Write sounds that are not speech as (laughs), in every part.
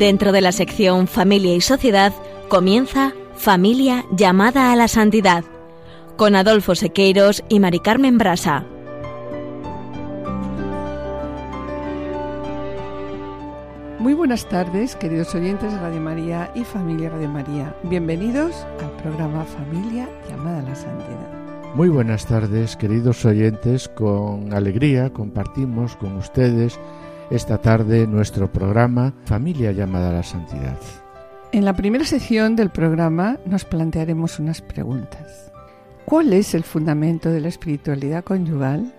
Dentro de la sección Familia y Sociedad comienza Familia llamada a la santidad con Adolfo Sequeiros y Mari Carmen Brasa. Muy buenas tardes, queridos oyentes de Radio María y familia Radio María. Bienvenidos al programa Familia llamada a la Santidad. Muy buenas tardes, queridos oyentes. Con alegría compartimos con ustedes esta tarde nuestro programa Familia llamada a la Santidad. En la primera sección del programa nos plantearemos unas preguntas. ¿Cuál es el fundamento de la espiritualidad conyugal?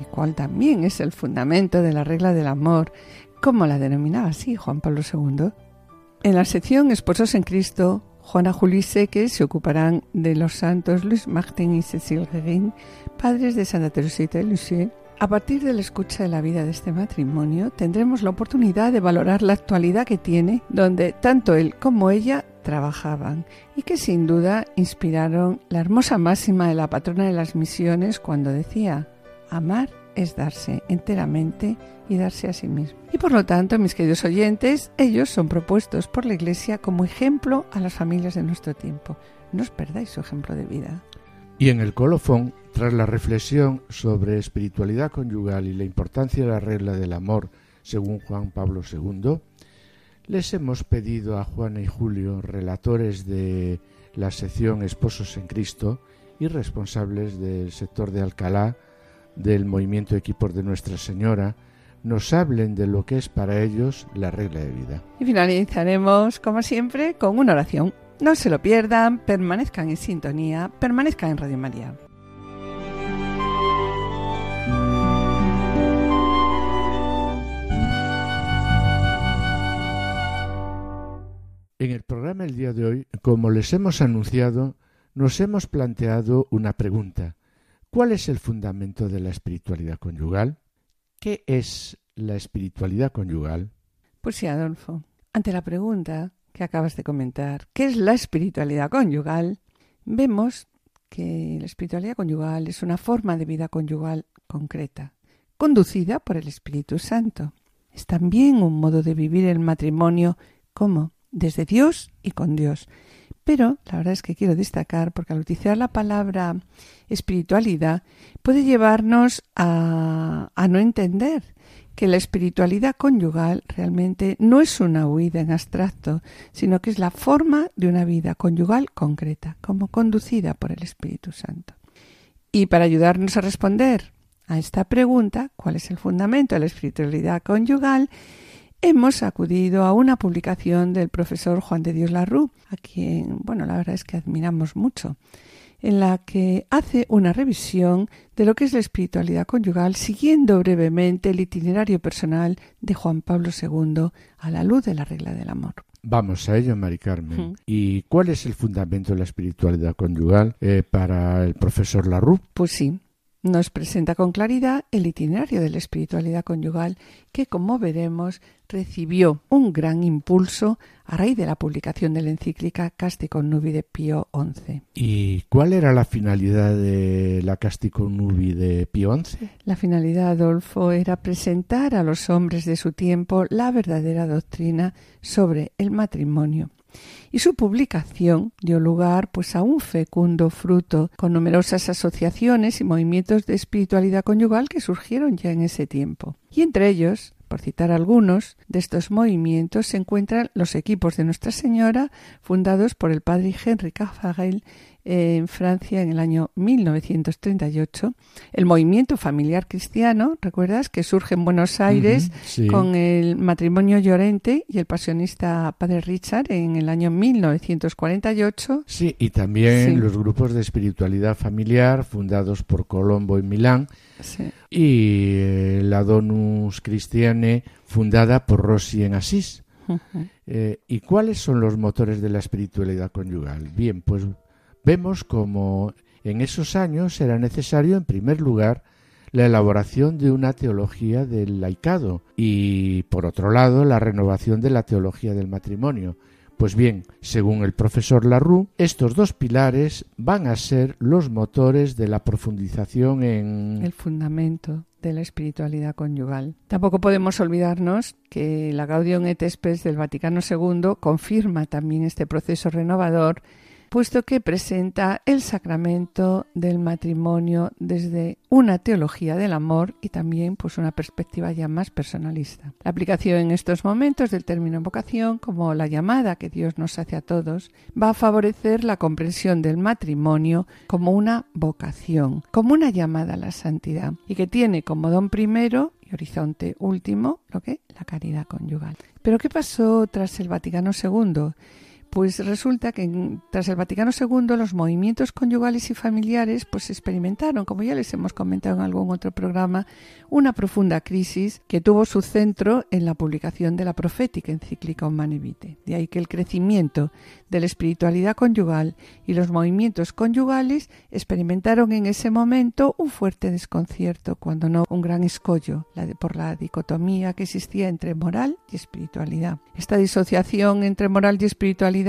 ¿Y cuál también es el fundamento de la regla del amor como la denominaba así Juan Pablo II. En la sección Esposos en Cristo, Juana Juli Seque se ocuparán de los santos Luis Martin y Cecil Guerin, padres de Santa Teresita de Lisieux. A partir de la escucha de la vida de este matrimonio, tendremos la oportunidad de valorar la actualidad que tiene, donde tanto él como ella trabajaban y que sin duda inspiraron la hermosa máxima de la patrona de las misiones cuando decía, amar es darse enteramente y darse a sí mismo. Y por lo tanto, mis queridos oyentes, ellos son propuestos por la Iglesia como ejemplo a las familias de nuestro tiempo. No os perdáis su ejemplo de vida. Y en el colofón, tras la reflexión sobre espiritualidad conyugal y la importancia de la regla del amor, según Juan Pablo II, les hemos pedido a Juana y Julio, relatores de la sección Esposos en Cristo y responsables del sector de Alcalá, del movimiento Equipos de Nuestra Señora, nos hablen de lo que es para ellos la regla de vida. Y finalizaremos, como siempre, con una oración. No se lo pierdan, permanezcan en sintonía, permanezcan en Radio María. En el programa el día de hoy, como les hemos anunciado, nos hemos planteado una pregunta. ¿Cuál es el fundamento de la espiritualidad conyugal? ¿Qué es la espiritualidad conyugal? Pues sí, Adolfo. Ante la pregunta que acabas de comentar, ¿qué es la espiritualidad conyugal? Vemos que la espiritualidad conyugal es una forma de vida conyugal concreta, conducida por el Espíritu Santo. Es también un modo de vivir el matrimonio como desde Dios y con Dios, pero la verdad es que quiero destacar, porque al utilizar la palabra espiritualidad puede llevarnos a, a no entender que la espiritualidad conyugal realmente no es una huida en abstracto, sino que es la forma de una vida conyugal concreta, como conducida por el Espíritu Santo. Y para ayudarnos a responder a esta pregunta, ¿cuál es el fundamento de la espiritualidad conyugal? hemos acudido a una publicación del profesor Juan de Dios Larru, a quien, bueno, la verdad es que admiramos mucho, en la que hace una revisión de lo que es la espiritualidad conyugal, siguiendo brevemente el itinerario personal de Juan Pablo II a la luz de la regla del amor. Vamos a ello, Mari Carmen. ¿Y cuál es el fundamento de la espiritualidad conyugal eh, para el profesor Larru? Pues sí, nos presenta con claridad el itinerario de la espiritualidad conyugal que, como veremos, recibió un gran impulso a raíz de la publicación de la encíclica Casti Nubi de Pío XI. ¿Y cuál era la finalidad de la Casti Nubi de Pío XI? La finalidad, Adolfo, era presentar a los hombres de su tiempo la verdadera doctrina sobre el matrimonio y su publicación dio lugar pues a un fecundo fruto con numerosas asociaciones y movimientos de espiritualidad conyugal que surgieron ya en ese tiempo. Y entre ellos por citar algunos de estos movimientos se encuentran los equipos de Nuestra Señora fundados por el padre Carfarel en Francia en el año 1938. El movimiento familiar cristiano, ¿recuerdas? Que surge en Buenos Aires con el matrimonio Llorente y el pasionista Padre Richard en el año 1948. Sí, y también los grupos de espiritualidad familiar fundados por Colombo en Milán y eh, la Donus Christiane fundada por Rossi en Asís. Eh, ¿Y cuáles son los motores de la espiritualidad conyugal? Bien, pues Vemos como en esos años era necesario, en primer lugar, la elaboración de una teología del laicado y, por otro lado, la renovación de la teología del matrimonio. Pues bien, según el profesor Larue, estos dos pilares van a ser los motores de la profundización en el fundamento de la espiritualidad conyugal. Tampoco podemos olvidarnos que la Gaudium et Spes del Vaticano II confirma también este proceso renovador puesto que presenta el sacramento del matrimonio desde una teología del amor y también pues una perspectiva ya más personalista. La aplicación en estos momentos del término vocación, como la llamada que Dios nos hace a todos, va a favorecer la comprensión del matrimonio como una vocación, como una llamada a la santidad y que tiene como don primero y horizonte último lo que la caridad conyugal. Pero ¿qué pasó tras el Vaticano II? Pues resulta que tras el Vaticano II los movimientos conyugales y familiares pues experimentaron, como ya les hemos comentado en algún otro programa, una profunda crisis que tuvo su centro en la publicación de la profética encíclica Humane Vitae. De ahí que el crecimiento de la espiritualidad conyugal y los movimientos conyugales experimentaron en ese momento un fuerte desconcierto, cuando no un gran escollo, por la dicotomía que existía entre moral y espiritualidad. Esta disociación entre moral y espiritualidad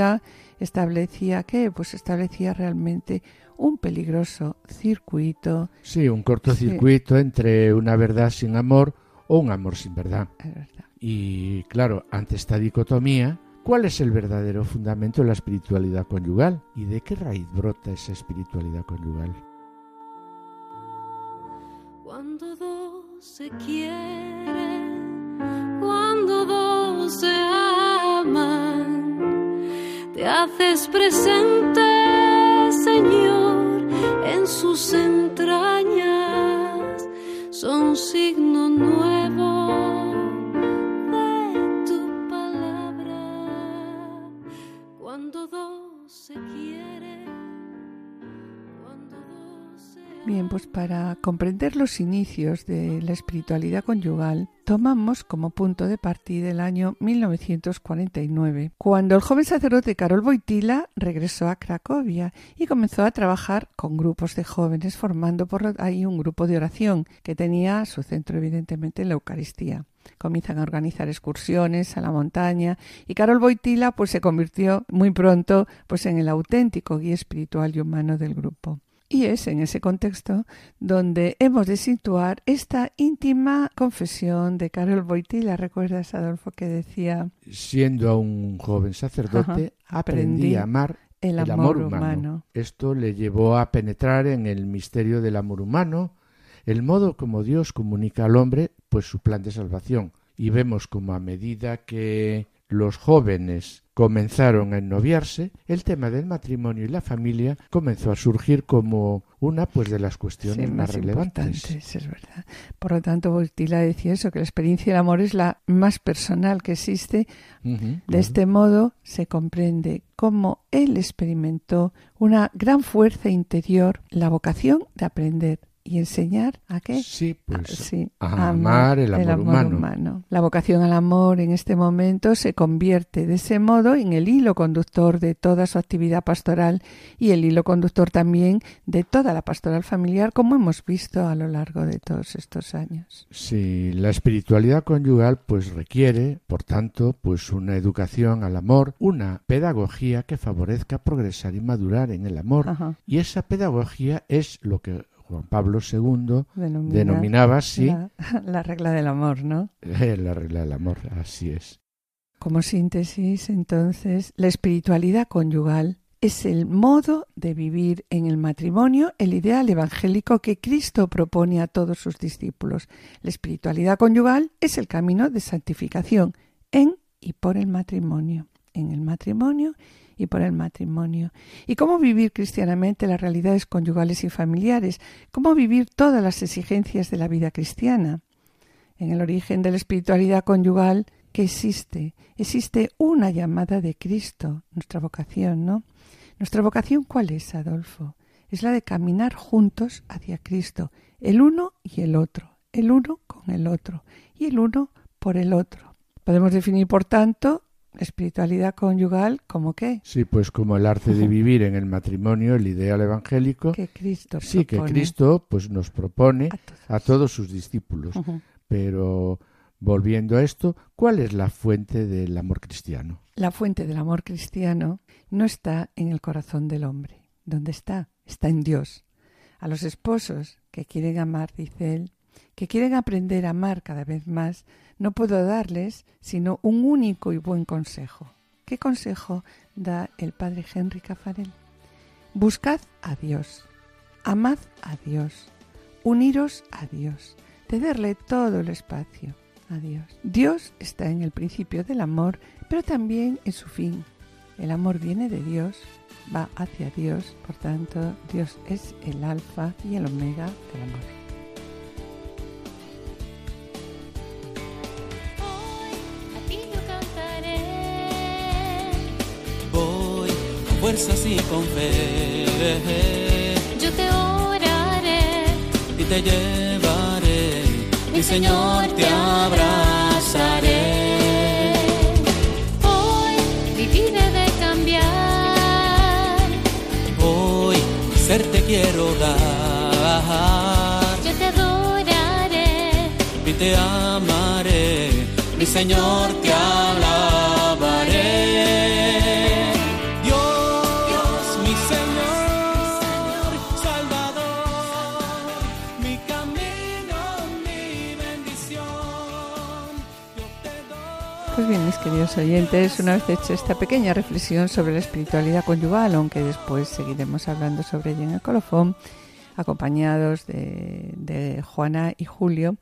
establecía que pues establecía realmente un peligroso circuito. Sí, un cortocircuito entre una verdad sin amor o un amor sin verdad. Y claro, ante esta dicotomía, ¿cuál es el verdadero fundamento de la espiritualidad conyugal? ¿Y de qué raíz brota esa espiritualidad conyugal? Cuando dos se quieren, haces presente, Señor, en sus entrañas, son signo nuevo de tu palabra. Cuando dos se quieren, cuando dos se Bien, pues para comprender los inicios de la espiritualidad conyugal, tomamos como punto de partida el año 1949, cuando el joven sacerdote Karol Wojtyla regresó a Cracovia y comenzó a trabajar con grupos de jóvenes, formando por ahí un grupo de oración que tenía su centro evidentemente en la Eucaristía comienzan a organizar excursiones a la montaña y Carol Wojtyla pues se convirtió muy pronto pues en el auténtico guía espiritual y humano del grupo. Y es en ese contexto donde hemos de situar esta íntima confesión de Carol Boitila. ¿Recuerdas, Adolfo, que decía? Siendo aún un joven sacerdote, aprendí, a amar el amor, humano. Esto le llevó a penetrar en el misterio del amor humano, el modo como Dios comunica al hombre pues su plan de salvación. Y vemos como a medida que los jóvenes comenzaron a ennoviarse, el tema del matrimonio y la familia comenzó a surgir como una pues de las cuestiones más, relevantes. Es verdad. Por lo tanto, Voltila decía eso, que la experiencia del amor es la más personal que existe. de este modo se comprende cómo él experimentó una gran fuerza interior, la vocación de aprender y enseñar a qué? Sí, pues a, amar el amor, humano. La vocación al amor en este momento se convierte de ese modo en el hilo conductor de toda su actividad pastoral y el hilo conductor también de toda la pastoral familiar, como hemos visto a lo largo de todos estos años. Sí, la espiritualidad conyugal pues requiere, por tanto, pues una educación al amor, una pedagogía que favorezca progresar y madurar en el amor. Y esa pedagogía es lo que Juan Pablo II denominaba así (laughs) la, regla del amor, ¿no? la regla del amor, así es. Como síntesis, entonces, la espiritualidad conyugal es el modo de vivir en el matrimonio, el ideal evangélico que Cristo propone a todos sus discípulos. La espiritualidad conyugal es el camino de santificación en y por el matrimonio, en el matrimonio y por el matrimonio. Y cómo vivir cristianamente las realidades conyugales y familiares, cómo vivir todas las exigencias de la vida cristiana. En el origen de la espiritualidad conyugal, que existe? Existe una llamada de Cristo, nuestra vocación, ¿no? ¿Nuestra vocación cuál es, Adolfo? Es la de caminar juntos hacia Cristo, el uno y el otro, el uno con el otro y el uno por el otro. Podemos definir, por tanto, espiritualidad conyugal como qué? Sí, pues como el arte de vivir en el matrimonio, el ideal evangélico. Que Cristo Sí, que Cristo pues nos propone a todos, sus discípulos. Pero volviendo a esto, ¿cuál es la fuente del amor cristiano? La fuente del amor cristiano no está en el corazón del hombre. ¿Dónde está? Está en Dios. A los esposos que quieren amar, dice él, que quieren aprender a amar cada vez más, no puedo darles sino un único y buen consejo. ¿Qué consejo da el padre Henry Cafarel? Buscad a Dios, amad a Dios, uniros a Dios, cederle todo el espacio a Dios. Dios está en el principio del amor, pero también en su fin. El amor viene de Dios, va hacia Dios, por tanto Dios es el alfa y el omega del amor. Y con fe. Yo te oraré y te llevaré, mi Señor te abrazaré. Hoy vivir de cambiar. Hoy ser te quiero dar. Yo te adoraré y te amaré, mi Señor te alabaré. Bien, mis queridos oyentes, una vez hecha esta pequeña reflexión sobre la espiritualidad conyugal, aunque después seguiremos hablando sobre ella en el colofón, acompañados de, Juana y Julio,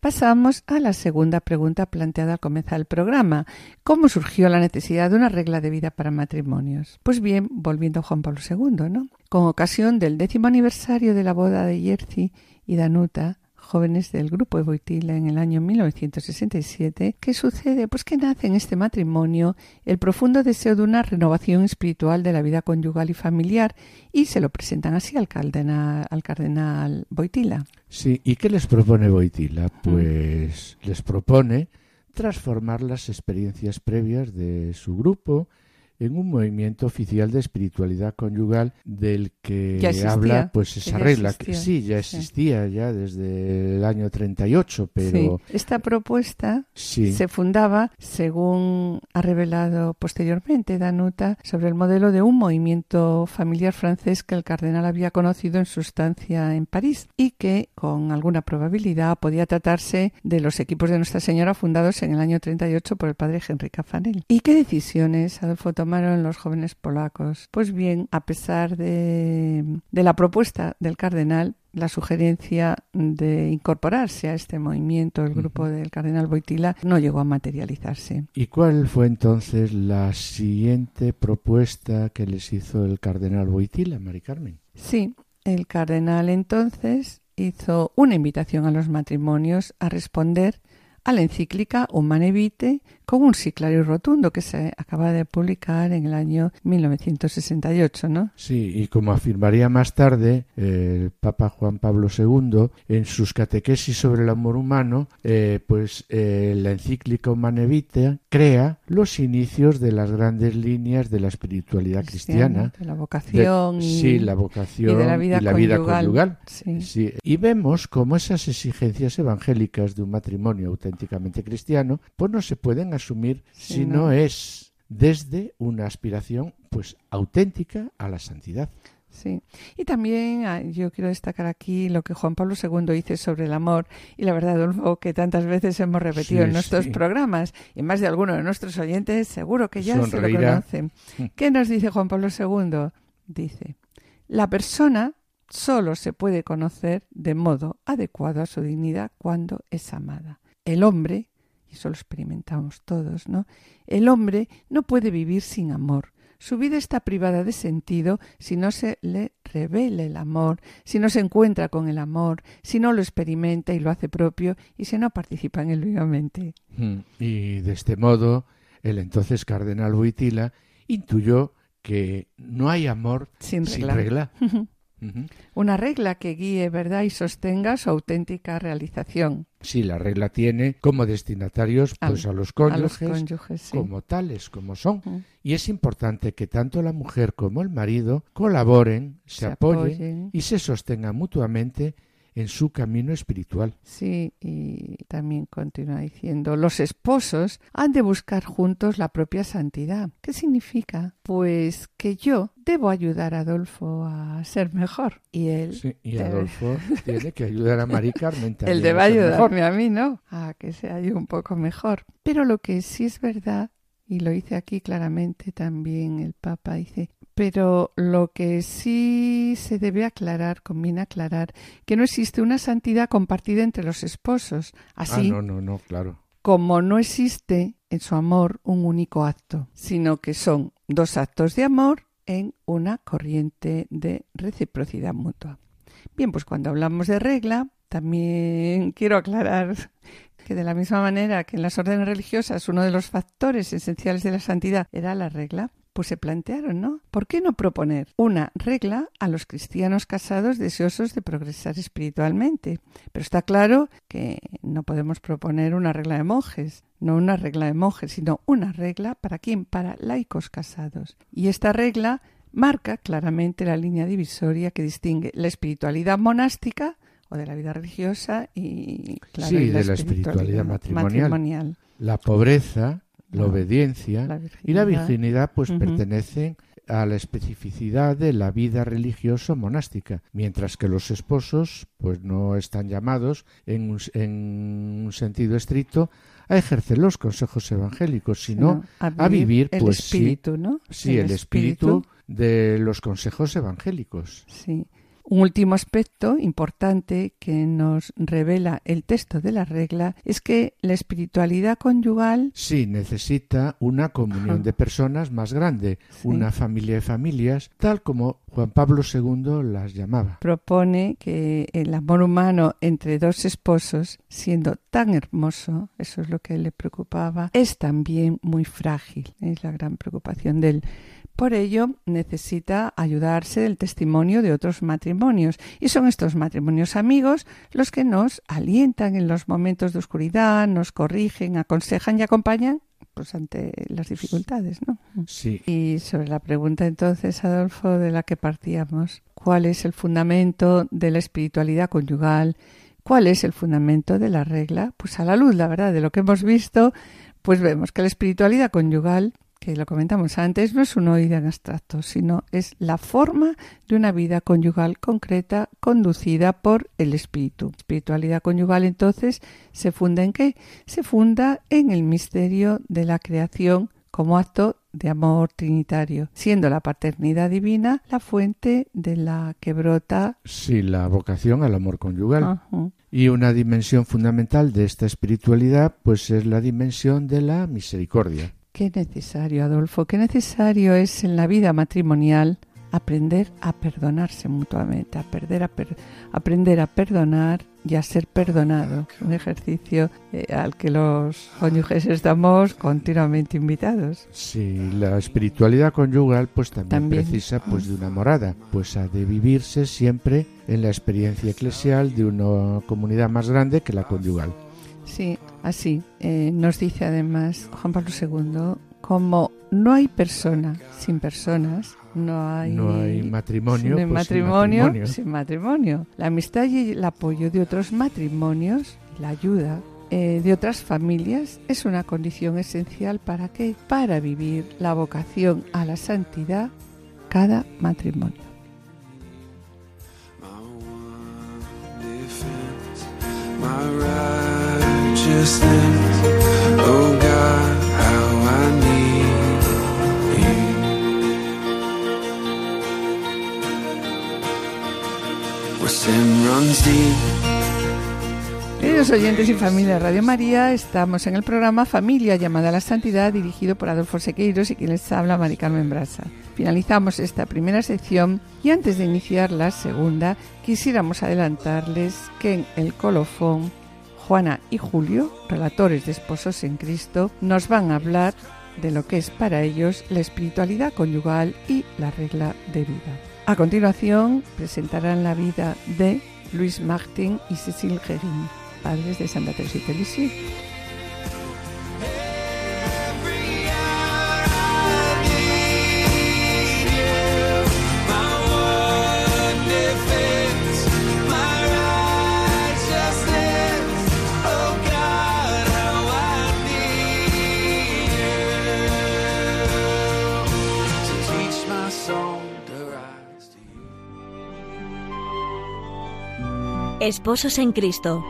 pasamos a la segunda pregunta planteada al comenzar el programa. ¿Cómo surgió la necesidad de una regla de vida para matrimonios? Pues bien, volviendo a Juan Pablo II, ¿no? Con ocasión del décimo aniversario de la boda de Jerzy y Danuta, jóvenes del grupo de Boitila en el año 1967, ¿qué sucede? Pues que nace en este matrimonio el profundo deseo de una renovación espiritual de la vida conyugal y familiar y se lo presentan así al cardenal, al cardenal Boitila. Sí, ¿y qué les propone Boitila? Mm. Pues les propone transformar las experiencias previas de su grupo en un movimiento oficial de espiritualidad conyugal del que habla pues esa regla. que sí ya existía ya desde el año 38 pero esta propuesta se fundaba según ha revelado posteriormente Danuta sobre el modelo de un movimiento familiar francés que el cardenal había conocido en su estancia en París y que con alguna probabilidad podía tratarse de los equipos de Nuestra Señora fundados en el año 38 por el padre Henry Cafanel. ¿Y qué decisiones Adolfo los jóvenes polacos? Pues bien, a pesar de, la propuesta del cardenal, la sugerencia de incorporarse a este movimiento, el grupo del cardenal Boitila, no llegó a materializarse. ¿Y cuál fue entonces la siguiente propuesta que les hizo el cardenal Boitila, Mari Carmen? Sí, el cardenal entonces hizo una invitación a los matrimonios a responder a la encíclica Humane Vitae con un sí claro y rotundo que se acaba de publicar en el año 1968, ¿no? Sí, y como afirmaría más tarde el Papa Juan Pablo II en sus catequesis sobre el amor humano, eh, pues eh, la encíclica Humane Vitae crea los inicios de las grandes líneas de la espiritualidad cristiana, de la vocación, y, sí, la vocación de la vida conyugal. Sí. Y vemos cómo esas exigencias evangélicas de un matrimonio auténticamente cristiano, pues no se pueden asumir si no. es desde una aspiración pues auténtica a la santidad. Sí, y también ah, yo quiero destacar aquí lo que Juan Pablo II dice sobre el amor y la verdad, Adolfo, que tantas veces hemos repetido en nuestros programas y más de alguno de nuestros oyentes seguro que ya se lo conocen. ¿Qué nos dice Juan Pablo II? Dice, la persona solo se puede conocer de modo adecuado a su dignidad cuando es amada. El hombre y eso lo experimentamos todos, ¿no? El hombre no puede vivir sin amor. Su vida está privada de sentido si no se le revela el amor, si no se encuentra con el amor, si no lo experimenta y lo hace propio y si no participa en él vivamente. Hmm. Y de este modo, el entonces cardenal Huitila intuyó que no hay amor sin regla. (laughs) Una regla que guíe, ¿verdad?, y sostenga su auténtica realización. Sí, la regla tiene como destinatarios pues, a, los cónyuges, como tales, como son. Y es importante que tanto la mujer como el marido colaboren, se, apoyen, y se sostengan mutuamente en su camino espiritual. Sí, y también continúa diciendo, los esposos han de buscar juntos la propia santidad. ¿Qué significa? Pues que yo debo ayudar a Adolfo a ser mejor y él Sí, y debe- Adolfo (laughs) tiene que ayudar a Mari Carmen también. él debe a ser mejor. ayudarme a mí, ¿no? A que sea yo un poco mejor. Pero lo que sí es verdad, y lo dice aquí claramente también el Papa, dice, pero lo que sí se debe aclarar, conviene aclarar, que no existe una santidad compartida entre los esposos. Así, Ah, no, no, no, claro. como no existe en su amor un único acto, sino que son dos actos de amor en una corriente de reciprocidad mutua. Bien, pues cuando hablamos de regla, también (laughs) quiero aclarar que de la misma manera que en las órdenes religiosas uno de los factores esenciales de la santidad era la regla, pues se plantearon, ¿no? ¿Por qué no proponer una regla a los cristianos casados deseosos de progresar espiritualmente? Pero está claro que no podemos proponer una regla de monjes, no una regla de monjes, sino una regla para quién? Para laicos casados. Y esta regla marca claramente la línea divisoria que distingue la espiritualidad monástica o de la vida religiosa y claro, Sí, y de la espiritualidad matrimonial. La pobreza, la obediencia la y la virginidad. pues pertenecen a la especificidad de la vida religiosa monástica, mientras que los esposos pues no están llamados en un, en un sentido estricto a ejercer los consejos evangélicos, sino a vivir, el pues, sí, espíritu, ¿no? sí el espíritu de los consejos evangélicos. Sí. Un último aspecto importante que nos revela el texto de la regla es que la espiritualidad conyugal Sí, necesita una comunión Ajá. de personas más grande, Sí. una familia de familias, tal como Juan Pablo II las llamaba. propone que el amor humano entre dos esposos, siendo tan hermoso, eso es lo que le preocupaba, es también muy frágil. Es la gran preocupación de él. Por ello, necesita ayudarse del testimonio de otros matrimonios. Y son estos matrimonios amigos los que nos alientan en los momentos de oscuridad, nos corrigen, aconsejan y acompañan pues ante las dificultades, ¿no? Sí, Y sobre la pregunta entonces, Adolfo, de la que partíamos, ¿cuál es el fundamento de la espiritualidad conyugal? ¿Cuál es el fundamento de la regla? Pues a la luz, la verdad, de lo que hemos visto, pues vemos que la espiritualidad conyugal, que lo comentamos antes, no es un oído en abstracto, sino es la forma de una vida conyugal concreta conducida por el espíritu. Espiritualidad conyugal entonces se funda en qué? Se funda en el misterio de la creación como acto de amor trinitario, siendo la paternidad divina la fuente de la que brota. sí, la vocación al amor conyugal. Ajá. Y una dimensión fundamental de esta espiritualidad pues es la dimensión de la misericordia. Qué necesario, Adolfo, qué necesario es en la vida matrimonial aprender a perdonarse mutuamente, a perder a per- aprender a perdonar y a ser perdonado. Un ejercicio eh, al que los cónyuges estamos continuamente invitados. Sí, la espiritualidad conyugal pues también, También. precisa pues de una morada, pues ha de vivirse siempre en la experiencia eclesial de una comunidad más grande que la conyugal. Sí, así eh, nos dice además Juan Pablo II, como no hay persona sin personas, no hay, No hay matrimonio, sin pues, sin matrimonio, sin matrimonio. La amistad y el apoyo de otros matrimonios, la ayuda eh, de otras familias es una condición esencial para qué? Para vivir la vocación a la santidad cada matrimonio. My Queridos oyentes y familia de Radio María, estamos en el programa Familia llamada a la Santidad, dirigido por Adolfo Sequeiros y quien les habla, Mari Carmen Brasa. Finalizamos esta primera sección y antes de iniciar la segunda, quisiéramos adelantarles que en el colofón, Juana y Julio, relatores de Esposos en Cristo, nos van a hablar de lo que es para ellos la espiritualidad conyugal y la regla de vida. A continuación, presentarán la vida de Luis Martin y Cecil Gerin, padres de Santa Teresita de Lisieux. Esposos en Cristo.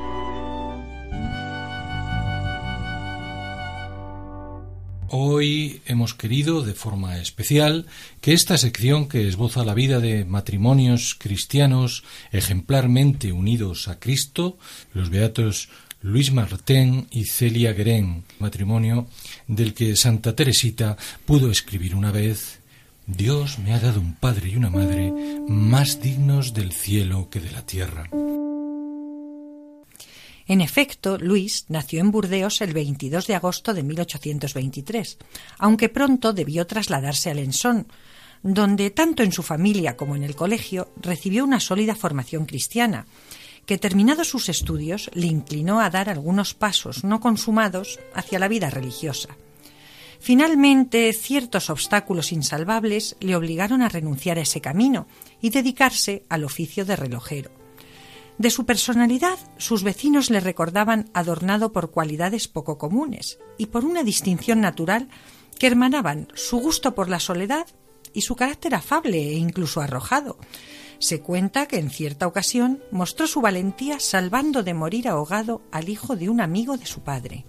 Hoy hemos querido, de forma especial, que esta sección que esboza la vida de matrimonios cristianos ejemplarmente unidos a Cristo, los beatos Luis Martín y Celia Guerén, matrimonio del que Santa Teresita pudo escribir una vez Dios me ha dado un padre y una madre más dignos del cielo que de la tierra. En efecto, Luis nació en Burdeos el 22 de agosto de 1823, aunque pronto debió trasladarse a Lensón, donde tanto en su familia como en el colegio recibió una sólida formación cristiana, que terminados sus estudios le inclinó a dar algunos pasos no consumados hacia la vida religiosa. Finalmente, ciertos obstáculos insalvables le obligaron a renunciar a ese camino y dedicarse al oficio de relojero. De su personalidad, sus vecinos le recordaban adornado por cualidades poco comunes y por una distinción natural que hermanaban su gusto por la soledad y su carácter afable e incluso arrojado. Se cuenta que en cierta ocasión mostró su valentía salvando de morir ahogado al hijo de un amigo de su padre.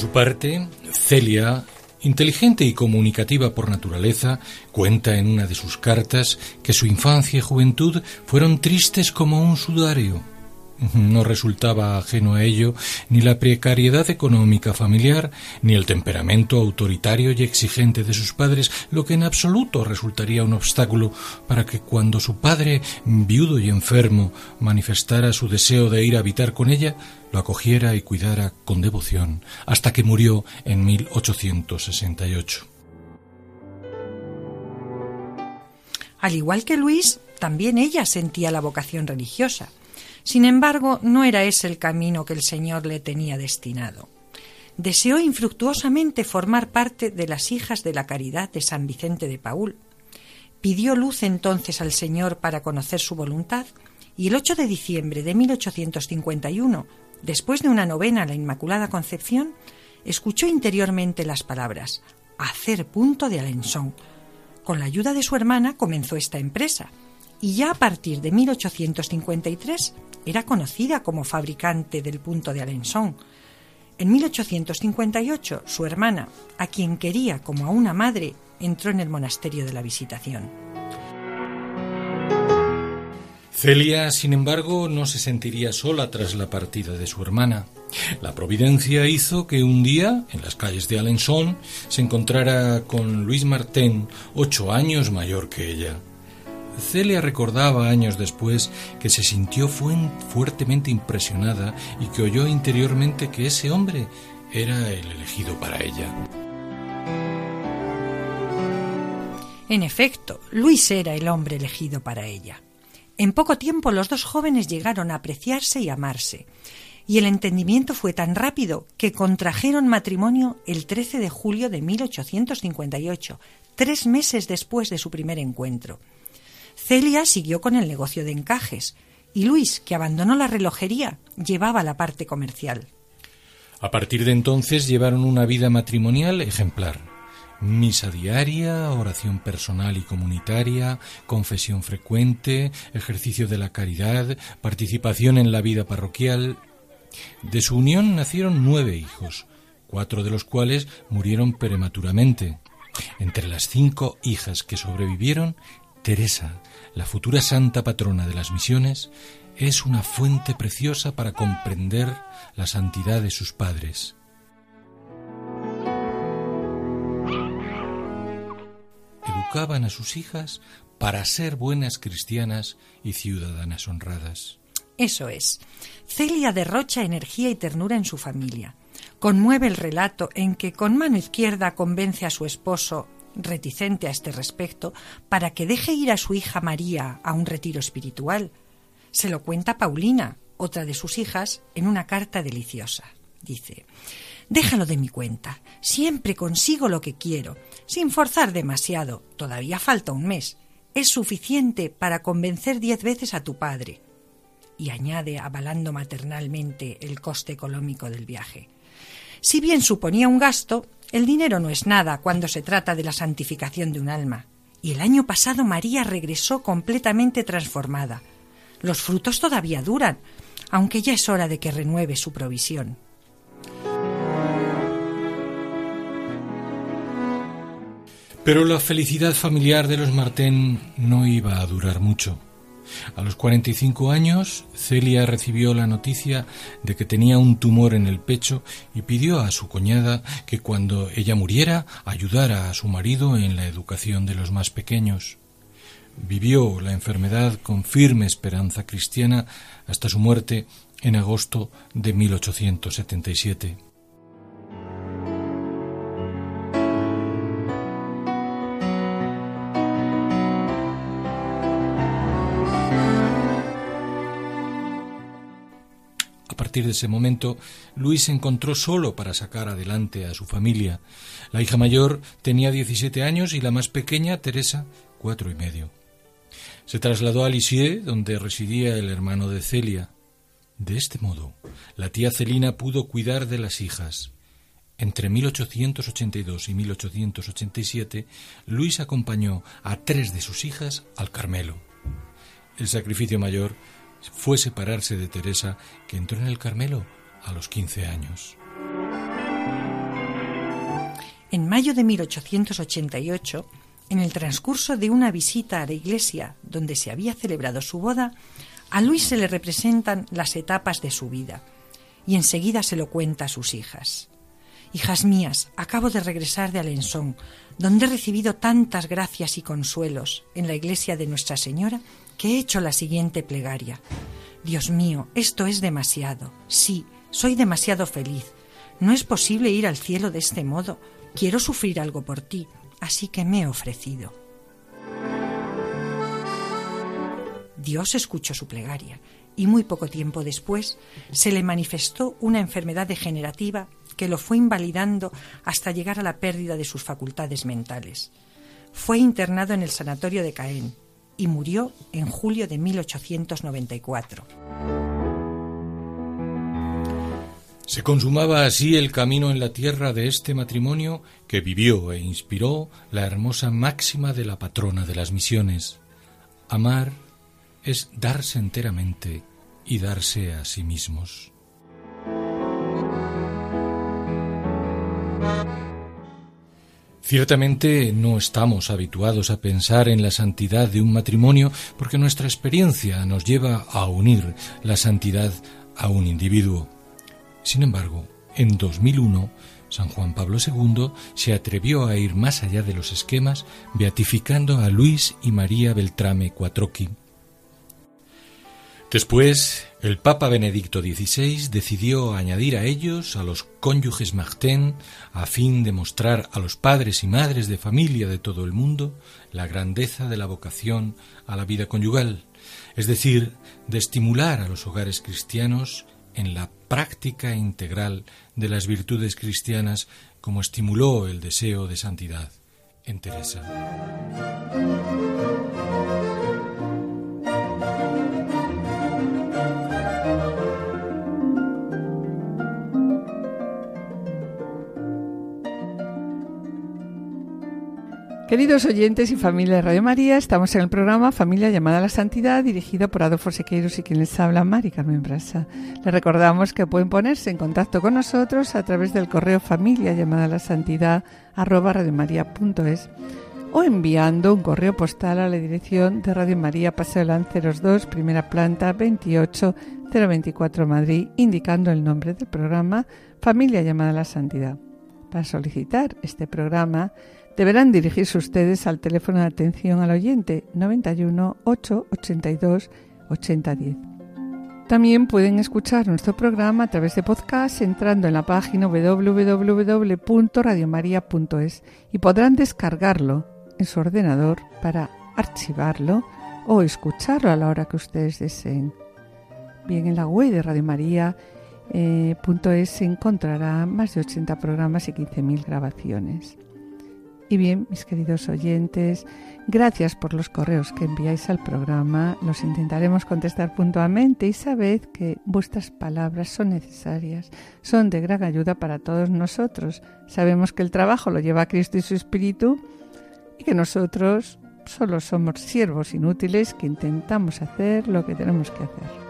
Su parte, Celia, inteligente y comunicativa por naturaleza, cuenta en una de sus cartas que su infancia y juventud fueron tristes como un sudario. No resultaba ajeno a ello ni la precariedad económica familiar, ni el temperamento autoritario y exigente de sus padres, lo que en absoluto resultaría un obstáculo para que cuando su padre, viudo y enfermo, manifestara su deseo de ir a habitar con ella, lo acogiera y cuidara con devoción, hasta que murió en 1868. Al igual que Luis, también ella sentía la vocación religiosa. Sin embargo, no era ese el camino que el Señor le tenía destinado. Deseó infructuosamente formar parte de las hijas de la caridad de San Vicente de Paul. Pidió luz entonces al Señor para conocer su voluntad y el 8 de diciembre de 1851, después de una novena a la Inmaculada Concepción, escuchó interiormente las palabras hacer punto de Alençon. Con la ayuda de su hermana comenzó esta empresa y ya a partir de 1853 era conocida como fabricante del punto de Alençon. En 1858, su hermana, a quien quería como a una madre, entró en el monasterio de la Visitación. Celia, sin embargo, no se sentiría sola tras la partida de su hermana. La providencia hizo que un día, en las calles de Alençon, se encontrara con Luis Martín, ocho años mayor que ella. Celia recordaba años después que se sintió fuertemente impresionada y que oyó interiormente que ese hombre era el elegido para ella. En efecto, Luis era el hombre elegido para ella. En poco tiempo los dos jóvenes llegaron a apreciarse y amarse, y el entendimiento fue tan rápido que contrajeron matrimonio el 13 de julio de 1858, tres meses después de su primer encuentro. Celia siguió con el negocio de encajes y Luis, que abandonó la relojería, llevaba la parte comercial. A partir de entonces llevaron una vida matrimonial ejemplar. Misa diaria, oración personal y comunitaria, confesión frecuente, ejercicio de la caridad, participación en la vida parroquial. De su unión nacieron nueve hijos, cuatro de los cuales murieron prematuramente. Entre las cinco hijas que sobrevivieron, Teresa, la futura santa patrona de las misiones, es una fuente preciosa para comprender la santidad de sus padres. Educaban a sus hijas para ser buenas cristianas y ciudadanas honradas. Eso es. Celia derrocha energía y ternura en su familia. Conmueve el relato en que con mano izquierda convence a su esposo reticente a este respecto, para que deje ir a su hija María a un retiro espiritual. Se lo cuenta Paulina, otra de sus hijas, en una carta deliciosa. Dice, Déjalo de mi cuenta, siempre consigo lo que quiero, sin forzar demasiado, todavía falta un mes. Es suficiente para convencer diez veces a tu padre. Y añade, avalando maternalmente el coste económico del viaje. Si bien suponía un gasto, el dinero no es nada cuando se trata de la santificación de un alma. Y el año pasado María regresó completamente transformada. Los frutos todavía duran, aunque ya es hora de que renueve su provisión. Pero la felicidad familiar de los Martén no iba a durar mucho. A los 45 años, Celia recibió la noticia de que tenía un tumor en el pecho y pidió a su cuñada que cuando ella muriera ayudara a su marido en la educación de los más pequeños. Vivió la enfermedad con firme esperanza cristiana hasta su muerte en agosto de 1877. Partir de ese momento, Luis se encontró solo para sacar adelante a su familia. La hija mayor tenía 17 años y la más pequeña, Teresa, cuatro y medio. Se trasladó a Lisieux, donde residía el hermano de Celia. De este modo, la tía Celina pudo cuidar de las hijas. Entre 1882 y 1887, Luis acompañó a tres de sus hijas al Carmelo. El sacrificio mayor fue separarse de Teresa, que entró en el Carmelo a los 15 años. En mayo de 1888, en el transcurso de una visita a la iglesia donde se había celebrado su boda, a Luis se le representan las etapas de su vida y enseguida se lo cuenta a sus hijas. Hijas mías, acabo de regresar de Alençon, donde he recibido tantas gracias y consuelos en la iglesia de Nuestra Señora que he hecho la siguiente plegaria. Dios mío, esto es demasiado. Sí, soy demasiado feliz. No es posible ir al cielo de este modo. Quiero sufrir algo por ti, así que me he ofrecido. Dios escuchó su plegaria y muy poco tiempo después se le manifestó una enfermedad degenerativa que lo fue invalidando hasta llegar a la pérdida de sus facultades mentales. Fue internado en el sanatorio de Caen y murió en julio de 1894. Se consumaba así el camino en la tierra de este matrimonio que vivió e inspiró la hermosa máxima de la patrona de las misiones. Amar es darse enteramente y darse a sí mismos. Ciertamente no estamos habituados a pensar en la santidad de un matrimonio porque nuestra experiencia nos lleva a unir la santidad a un individuo. Sin embargo, en 2001, San Juan Pablo II se atrevió a ir más allá de los esquemas, beatificando a Luis y María Beltrame Quattrocchi. Después, el Papa Benedicto XVI decidió añadir a ellos a los cónyuges Martin a fin de mostrar a los padres y madres de familia de todo el mundo la grandeza de la vocación a la vida conyugal, es decir, de estimular a los hogares cristianos en la práctica integral de las virtudes cristianas como estimuló el deseo de santidad en Teresa. Queridos oyentes y familia de Radio María, estamos en el programa Familia llamada a la Santidad, dirigido por Adolfo Sequeiros y quien les habla, Mari Carmen Brasa. Les recordamos que pueden ponerse en contacto con nosotros a través del correo familia llamada a la santidad arroba radiomaria.es o enviando un correo postal a la dirección de Radio María Paseo Lanceros 2, primera planta 28024 Madrid, indicando el nombre del programa Familia llamada a la Santidad. Para solicitar este programa, deberán dirigirse ustedes al teléfono de atención al oyente 91 882 8010. También pueden escuchar nuestro programa a través de podcast entrando en la página www.radiomaria.es y podrán descargarlo en su ordenador para archivarlo o escucharlo a la hora que ustedes deseen. Bien, en la web de Radio María se encontrará más de 80 programas y 15.000 grabaciones. Y bien, mis queridos oyentes, gracias por los correos que enviáis al programa. Los intentaremos contestar puntualmente y sabed que vuestras palabras son necesarias, son de gran ayuda para todos nosotros. Sabemos que el trabajo lo lleva Cristo y su Espíritu y que nosotros solo somos siervos inútiles que intentamos hacer lo que tenemos que hacer.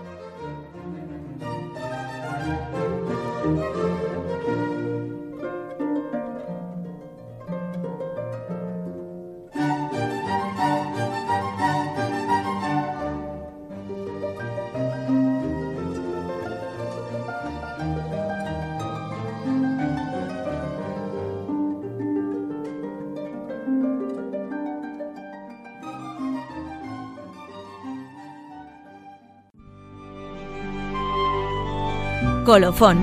Colofón.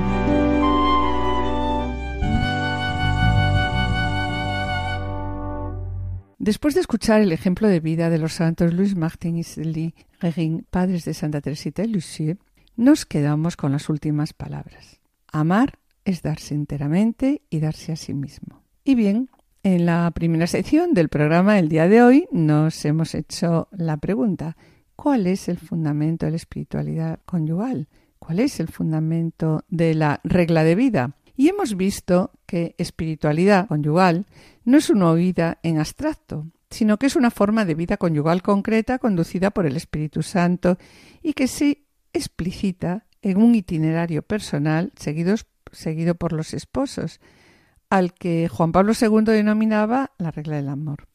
Después de escuchar el ejemplo de vida de los santos Luis Martin y Céline Guérin, padres de Santa Teresita y Lucie, nos quedamos con las últimas palabras. Amar es darse enteramente y darse a sí mismo. Y bien, en la primera sección del programa del día de hoy nos hemos hecho la pregunta, ¿cuál es el fundamento de la espiritualidad conyugal? ¿Cuál es el fundamento de la regla de vida? Y hemos visto que espiritualidad conyugal no es una vida en abstracto, sino que es una forma de vida conyugal concreta conducida por el Espíritu Santo y que se explicita en un itinerario personal seguido por los esposos, al que Juan Pablo II denominaba la regla del amor.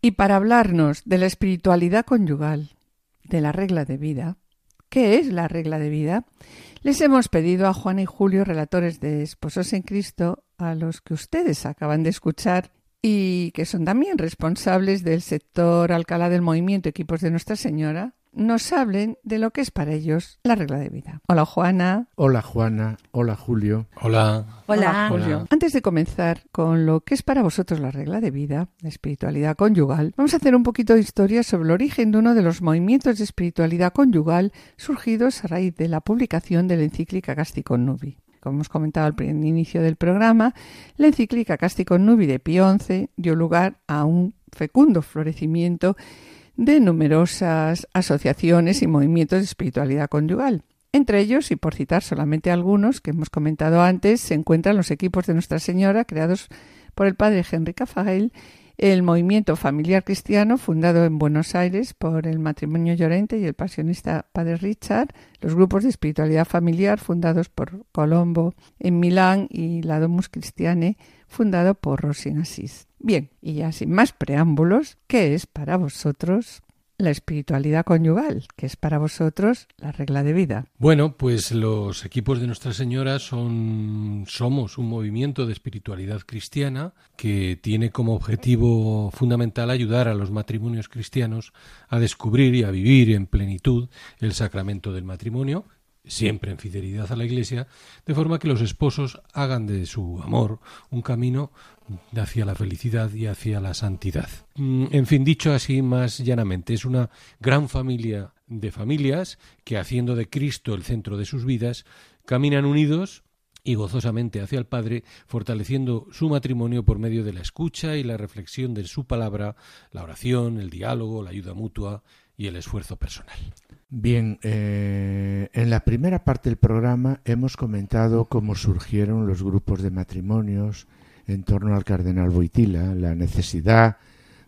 Y para hablarnos de la espiritualidad conyugal, de la regla de vida, ¿Qué es la regla de vida? Les hemos pedido a Juan y Julio, relatores de Esposos en Cristo, a los que ustedes acaban de escuchar y que son también responsables del sector Alcalá del Movimiento Equipos de Nuestra Señora, nos hablen de lo que es para ellos la regla de vida. Hola Juana. Hola Juana. Hola Julio. Hola. Hola. Julio. Antes de comenzar con lo que es para vosotros la regla de vida, la espiritualidad conyugal, vamos a hacer un poquito de historia sobre el origen de uno de los movimientos de espiritualidad conyugal surgidos a raíz de la publicación de la encíclica Casti con Nubi como hemos comentado al inicio del programa, la encíclica Casti con Nubi de Pío XI dio lugar a un fecundo florecimiento de numerosas asociaciones y movimientos de espiritualidad conyugal. Entre ellos, y por citar solamente algunos que hemos comentado antes, se encuentran los equipos de Nuestra Señora creados por el padre Henry Cafagel, el movimiento familiar cristiano fundado en Buenos Aires por el matrimonio Llorente y el pasionista padre Richard, los grupos de espiritualidad familiar fundados por Colombo en Milán y la Domus Christiane fundado por Rosin Asís. Bien, y ya sin más preámbulos, ¿qué es para vosotros la espiritualidad conyugal, que es para vosotros la regla de vida. Bueno, pues los equipos de Nuestra Señora son somos un movimiento de espiritualidad cristiana que tiene como objetivo fundamental ayudar a los matrimonios cristianos a descubrir y a vivir en plenitud el sacramento del matrimonio siempre en fidelidad a la Iglesia, de forma que los esposos hagan de su amor un camino hacia la felicidad y hacia la santidad. Mm, en fin, dicho así más llanamente, es una gran familia de familias que, haciendo de Cristo el centro de sus vidas, caminan unidos y gozosamente hacia el Padre, fortaleciendo su matrimonio por medio de la escucha y la reflexión de su palabra, la oración, el diálogo, la ayuda mutua y el esfuerzo personal. Bien, eh, en la primera parte del programa hemos comentado cómo surgieron los grupos de matrimonios en torno al cardenal Boitila, la necesidad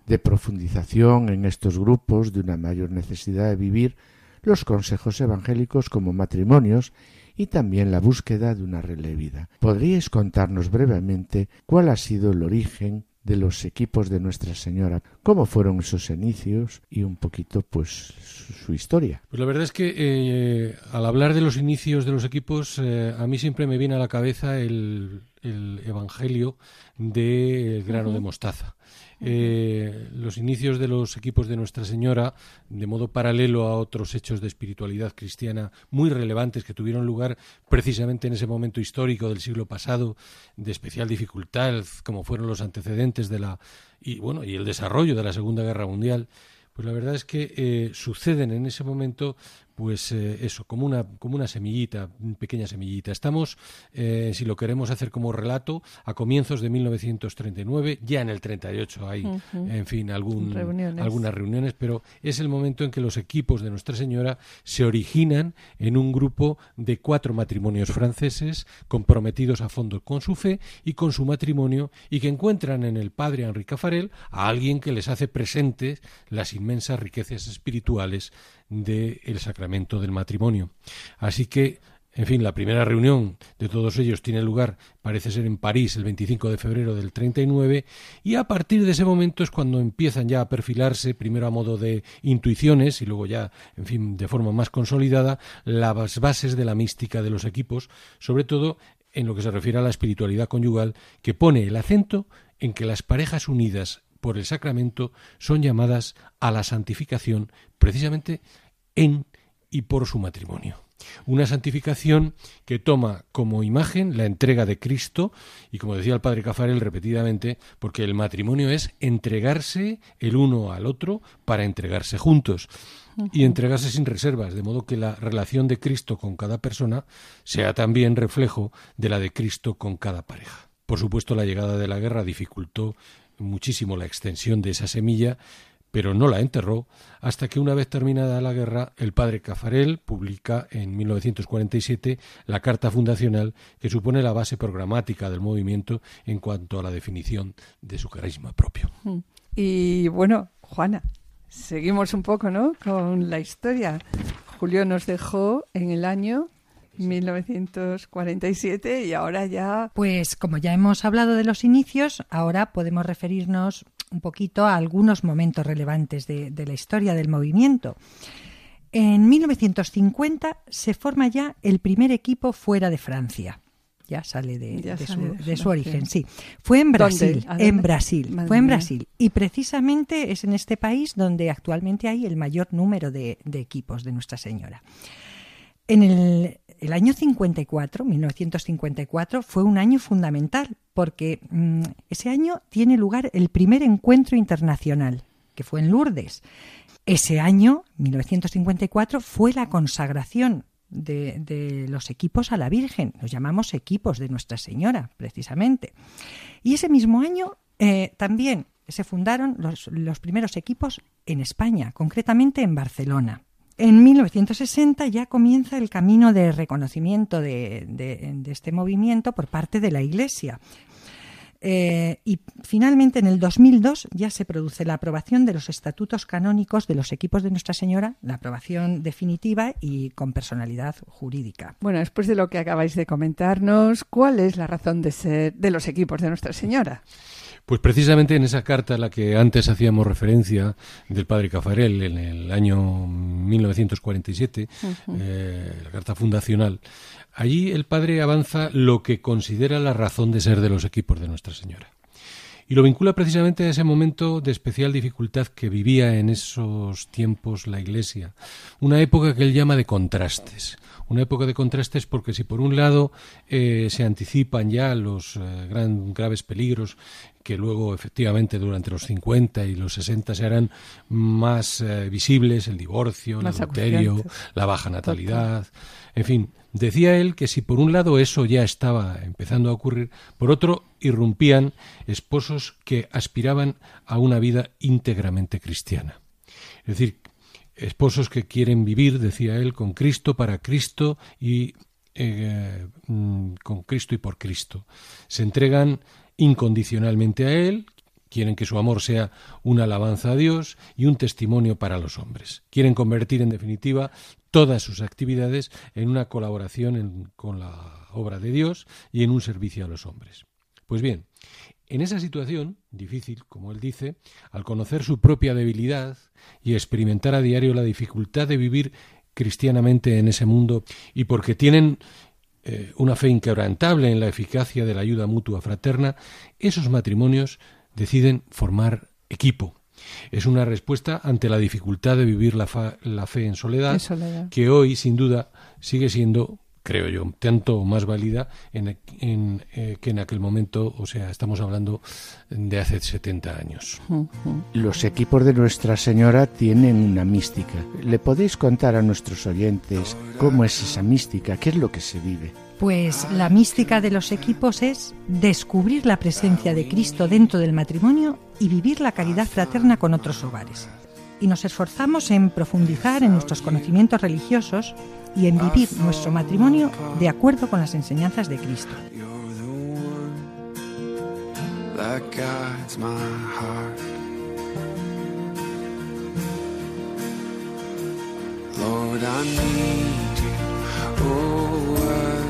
de profundización en estos grupos, de una mayor necesidad de vivir los consejos evangélicos como matrimonios y también la búsqueda de una relevida. ¿Podríais contarnos brevemente cuál ha sido el origen de los equipos de Nuestra Señora, cómo fueron esos inicios y un poquito pues su, historia. Pues la verdad es que eh, al hablar de los inicios de los equipos, eh, a mí siempre me viene a la cabeza el, el Evangelio del grano de mostaza. Eh, los inicios de los equipos de Nuestra Señora, de modo paralelo a otros hechos de espiritualidad cristiana muy relevantes que tuvieron lugar precisamente en ese momento histórico del siglo pasado, de especial dificultad, como fueron los antecedentes de la y bueno y el desarrollo de la Segunda Guerra Mundial, pues la verdad es que eh, suceden en ese momento pues eh, eso, como una, como una semillita, pequeña semillita. Estamos, eh, si lo queremos hacer como relato, a comienzos de 1939, ya en el 38 hay, en fin, algún, algunas reuniones, pero es el momento en que los equipos de Nuestra Señora se originan en un grupo de cuatro matrimonios franceses comprometidos a fondo con su fe y con su matrimonio y que encuentran en el padre Henri Cafarel a alguien que les hace presentes las inmensas riquezas espirituales del sacramento del matrimonio. Así que, en fin, la primera reunión de todos ellos tiene lugar, parece ser en París, el 25 de febrero del 39, y a partir de ese momento es cuando empiezan ya a perfilarse, primero a modo de intuiciones y luego ya, en fin, de forma más consolidada, las bases de la mística de los equipos, sobre todo en lo que se refiere a la espiritualidad conyugal, que pone el acento en que las parejas unidas por el sacramento son llamadas a la santificación precisamente en y por su matrimonio. Una santificación que toma como imagen la entrega de Cristo y como decía el padre Cafarel repetidamente, porque el matrimonio es entregarse el uno al otro para entregarse juntos y entregarse sin reservas, de modo que la relación de Cristo con cada persona sea también reflejo de la de Cristo con cada pareja. Por supuesto, la llegada de la guerra dificultó muchísimo la extensión de esa semilla pero no la enterró hasta que una vez terminada la guerra el padre Cafarel publica en 1947 la carta fundacional que supone la base programática del movimiento en cuanto a la definición de su carisma propio. Mm. Y bueno, Juana, seguimos un poco, ¿no? Con la historia. Julio nos dejó en el año 1947 y ahora ya... Pues como ya hemos hablado de los inicios, ahora podemos referirnos un poquito a algunos momentos relevantes de, la historia del movimiento. En 1950 se forma ya el primer equipo fuera de Francia. Ya sale de, su, origen, sí. Fue en Brasil, en Brasil, fue en Brasil. Y precisamente es en este país donde actualmente hay el mayor número de equipos de Nuestra Señora. En el, año 54, 1954, fue un año fundamental porque mm, ese año tiene lugar el primer encuentro internacional, que fue en Lourdes. Ese año, 1954, fue la consagración de, los equipos a la Virgen. Los llamamos equipos de Nuestra Señora, precisamente. Y ese mismo año eh, también se fundaron los primeros equipos en España, concretamente en Barcelona. En 1960 ya comienza el camino de reconocimiento de, este movimiento por parte de la Iglesia. Eh, y finalmente en el 2002 ya se produce la aprobación de los estatutos canónicos de los equipos de Nuestra Señora, la aprobación definitiva y con personalidad jurídica. Bueno, después de lo que acabáis de comentarnos, ¿cuál es la razón de ser de los equipos de Nuestra Señora? Pues precisamente en esa carta a la que antes hacíamos referencia del padre Cafarel en el año 1947, eh, la carta fundacional, allí el padre avanza lo que considera la razón de ser de los equipos de Nuestra Señora. Y lo vincula precisamente a ese momento de especial dificultad que vivía en esos tiempos la Iglesia, una época que él llama de contrastes, una época de contrastes porque si por un lado eh, se anticipan ya los eh, gran, graves peligros que luego efectivamente durante los 50 y los 60 se harán más eh, visibles, el divorcio, el adulterio, la baja natalidad, en fin, decía él que si por un lado eso ya estaba empezando a ocurrir, por otro irrumpían esposos que aspiraban a una vida íntegramente cristiana. Es decir, esposos que quieren vivir, decía él, con Cristo, para Cristo y eh, mm, con Cristo y por Cristo. Se entregan incondicionalmente a Él, quieren que su amor sea una alabanza a Dios y un testimonio para los hombres. Quieren convertir, en definitiva, todas sus actividades en una colaboración con la obra de Dios y en un servicio a los hombres. Pues bien, en esa situación, difícil, como él dice, al conocer su propia debilidad y experimentar a diario la dificultad de vivir cristianamente en ese mundo, y porque tienen eh, una fe inquebrantable en la eficacia de la ayuda mutua fraterna, esos matrimonios deciden formar equipo. Es una respuesta ante la dificultad de vivir la, la fe en soledad, que hoy, sin duda, sigue siendo creo yo, tanto o más válida en, en, eh, que en aquel momento, o sea, estamos hablando de hace 70 años. Los equipos de Nuestra Señora tienen una mística. ¿Le podéis contar a nuestros oyentes cómo es esa mística? ¿Qué es lo que se vive? Pues la mística de los equipos es descubrir la presencia de Cristo dentro del matrimonio y vivir la caridad fraterna con otros hogares. Y nos esforzamos en profundizar en nuestros conocimientos religiosos y en vivir nuestro matrimonio de acuerdo con las enseñanzas de Cristo. Oh,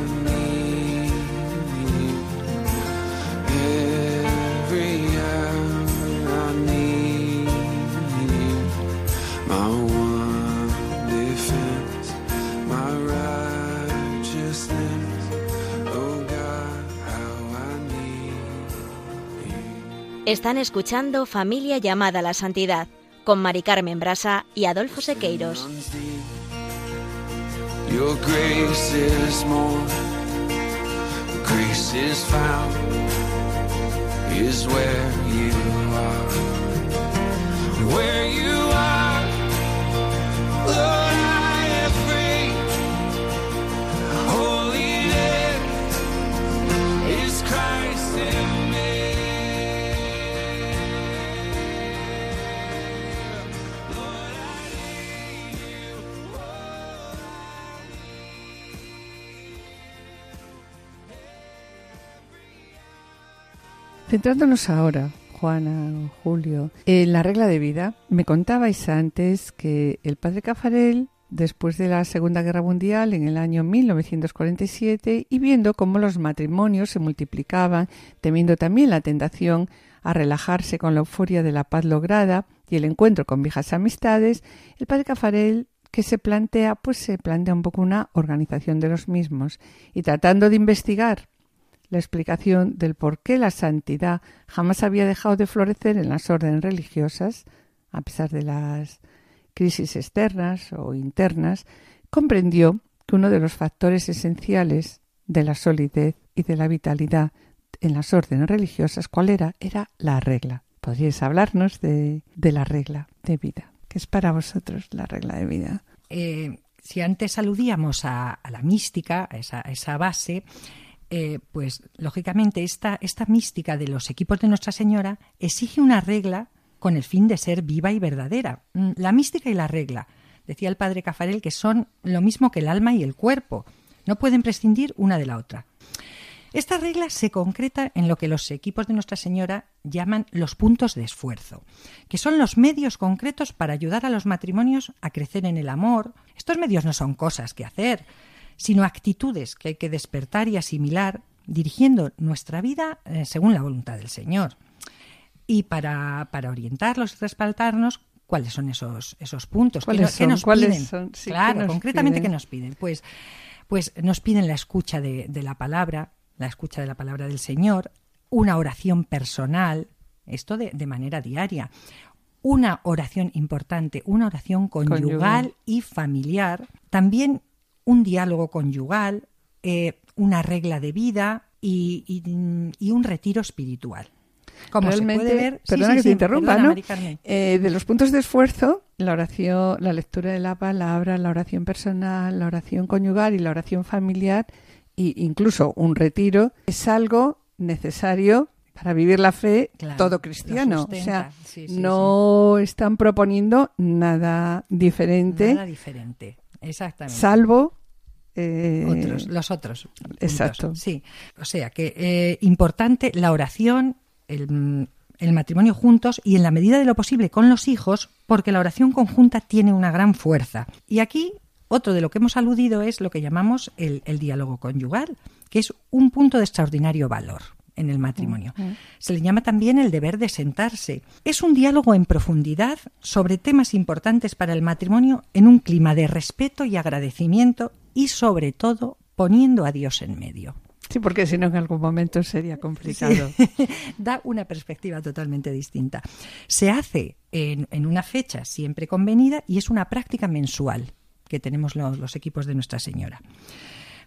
Están escuchando Familia llamada a la Santidad con Mari Carmen Brasa y Adolfo Sequeiros. Where you are. Centrándonos ahora, Juana, Julio, en la regla de vida, me contabais antes que el padre Cafarel, después de la Segunda Guerra Mundial, en el año 1947, y viendo cómo los matrimonios se multiplicaban, temiendo también la tentación a relajarse con la euforia de la paz lograda y el encuentro con viejas amistades, el padre Cafarel que se plantea, pues se plantea un poco una organización de los mismos y tratando de investigar la explicación del por qué la santidad jamás había dejado de florecer en las órdenes religiosas, a pesar de las crisis externas o internas, comprendió que uno de los factores esenciales de la solidez y de la vitalidad en las órdenes religiosas, ¿cuál era? Era la regla. ¿Podríais hablarnos de, de la regla de vida? ¿Qué es para vosotros la regla de vida? Eh, si antes aludíamos a, la mística, a esa, a esa base, eh, pues lógicamente esta, esta mística de los equipos de Nuestra Señora exige una regla con el fin de ser viva y verdadera. Mm, La mística y la regla, decía el padre Cafarel, que son lo mismo que el alma y el cuerpo, no pueden prescindir una de la otra. Esta regla se concreta en lo que los equipos de Nuestra Señora llaman los puntos de esfuerzo, que son los medios concretos para ayudar a los matrimonios a crecer en el amor. Estos medios no son cosas que hacer, sino actitudes que hay que despertar y asimilar, dirigiendo nuestra vida eh, según la voluntad del Señor. Y para, para orientarlos y respaldarnos, ¿cuáles son esos, esos puntos? ¿Qué ¿Cuáles qué son? nos ¿Cuáles piden? son? Sí, ¿qué claro, nos concretamente, piden? ¿qué nos piden? Pues, pues nos piden la escucha de, de la palabra, la escucha de la palabra del Señor, una oración personal, esto de, de manera diaria, una oración importante, una oración conyugal, Conyugal. y familiar, también un diálogo conyugal, eh, una regla de vida y, y- y un retiro espiritual. Como se Realmente, puede ver, perdona sí, que sí, te interrumpa, perdona, ¿no? Eh, de los puntos de esfuerzo, la oración, la lectura de la palabra, la oración personal, la oración conyugal y la oración familiar, e incluso un retiro, es algo necesario para vivir la fe Claro, todo cristiano. O sea, no están proponiendo nada diferente, Nada diferente, exactamente. salvo eh, otros, los otros. puntos. exacto. Sí, o sea que eh, importante la oración, el, el matrimonio juntos y en la medida de lo posible con los hijos, porque la oración conjunta tiene una gran fuerza. Y aquí otro de lo que hemos aludido es lo que llamamos el, el diálogo conyugal, que es un punto de extraordinario valor en el matrimonio. Se le llama también el deber de sentarse. Es un diálogo en profundidad sobre temas importantes para el matrimonio en un clima de respeto y agradecimiento y sobre todo poniendo a Dios en medio. Sí, porque si no en algún momento sería complicado. (laughs) da una perspectiva totalmente distinta. Se hace en, en una fecha siempre convenida y es una práctica mensual que tenemos los, los equipos de Nuestra Señora.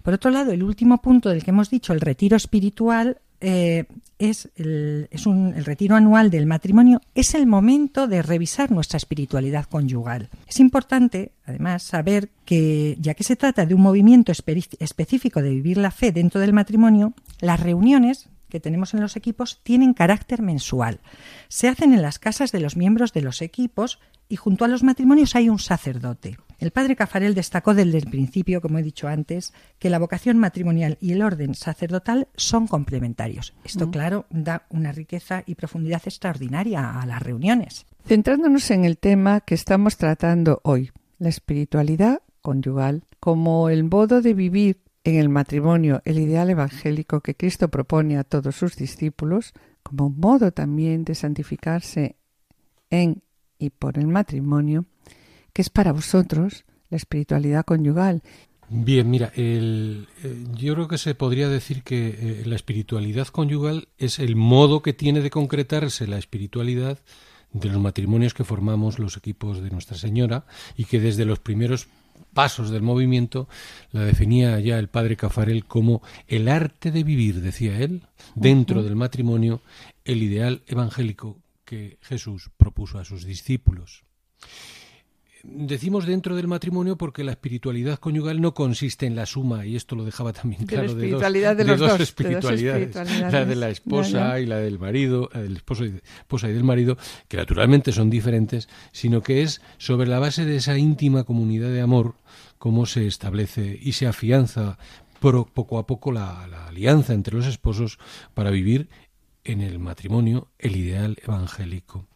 Por otro lado, el último punto del que hemos dicho, el retiro espiritual, eh, es, el, un, retiro anual del matrimonio, es el momento de revisar nuestra espiritualidad conyugal. Es importante, además, saber que, ya que se trata de un movimiento espe- específico de vivir la fe dentro del matrimonio, las reuniones que tenemos en los equipos tienen carácter mensual. Se hacen en las casas de los miembros de los equipos y junto a los matrimonios hay un sacerdote. El padre Cafarel destacó desde el principio, como he dicho antes, que la vocación matrimonial y el orden sacerdotal son complementarios. Esto, claro, da una riqueza y profundidad extraordinaria a las reuniones. Centrándonos en el tema que estamos tratando hoy, la espiritualidad conyugal, como el modo de vivir en el matrimonio, el ideal evangélico que Cristo propone a todos sus discípulos, como un modo también de santificarse en y por el matrimonio, que es para vosotros la espiritualidad conyugal. Bien, mira, el, eh, yo creo que se podría decir que eh, la espiritualidad conyugal es el modo que tiene de concretarse la espiritualidad de los matrimonios que formamos los equipos de Nuestra Señora y que desde los primeros pasos del movimiento la definía ya el padre Cafarel como el arte de vivir, decía él, dentro del matrimonio, el ideal evangélico que Jesús propuso a sus discípulos. Decimos dentro del matrimonio porque la espiritualidad conyugal no consiste en la suma, y esto lo dejaba también De la claro, espiritualidad de de los dos, dos, de dos espiritualidades, la de la esposa y la del marido, la del esposo y, de- esposa y del marido, que naturalmente son diferentes, sino que es sobre la base de esa íntima comunidad de amor cómo se establece y se afianza pro- poco a poco la, la alianza entre los esposos para vivir en el matrimonio el ideal evangélico.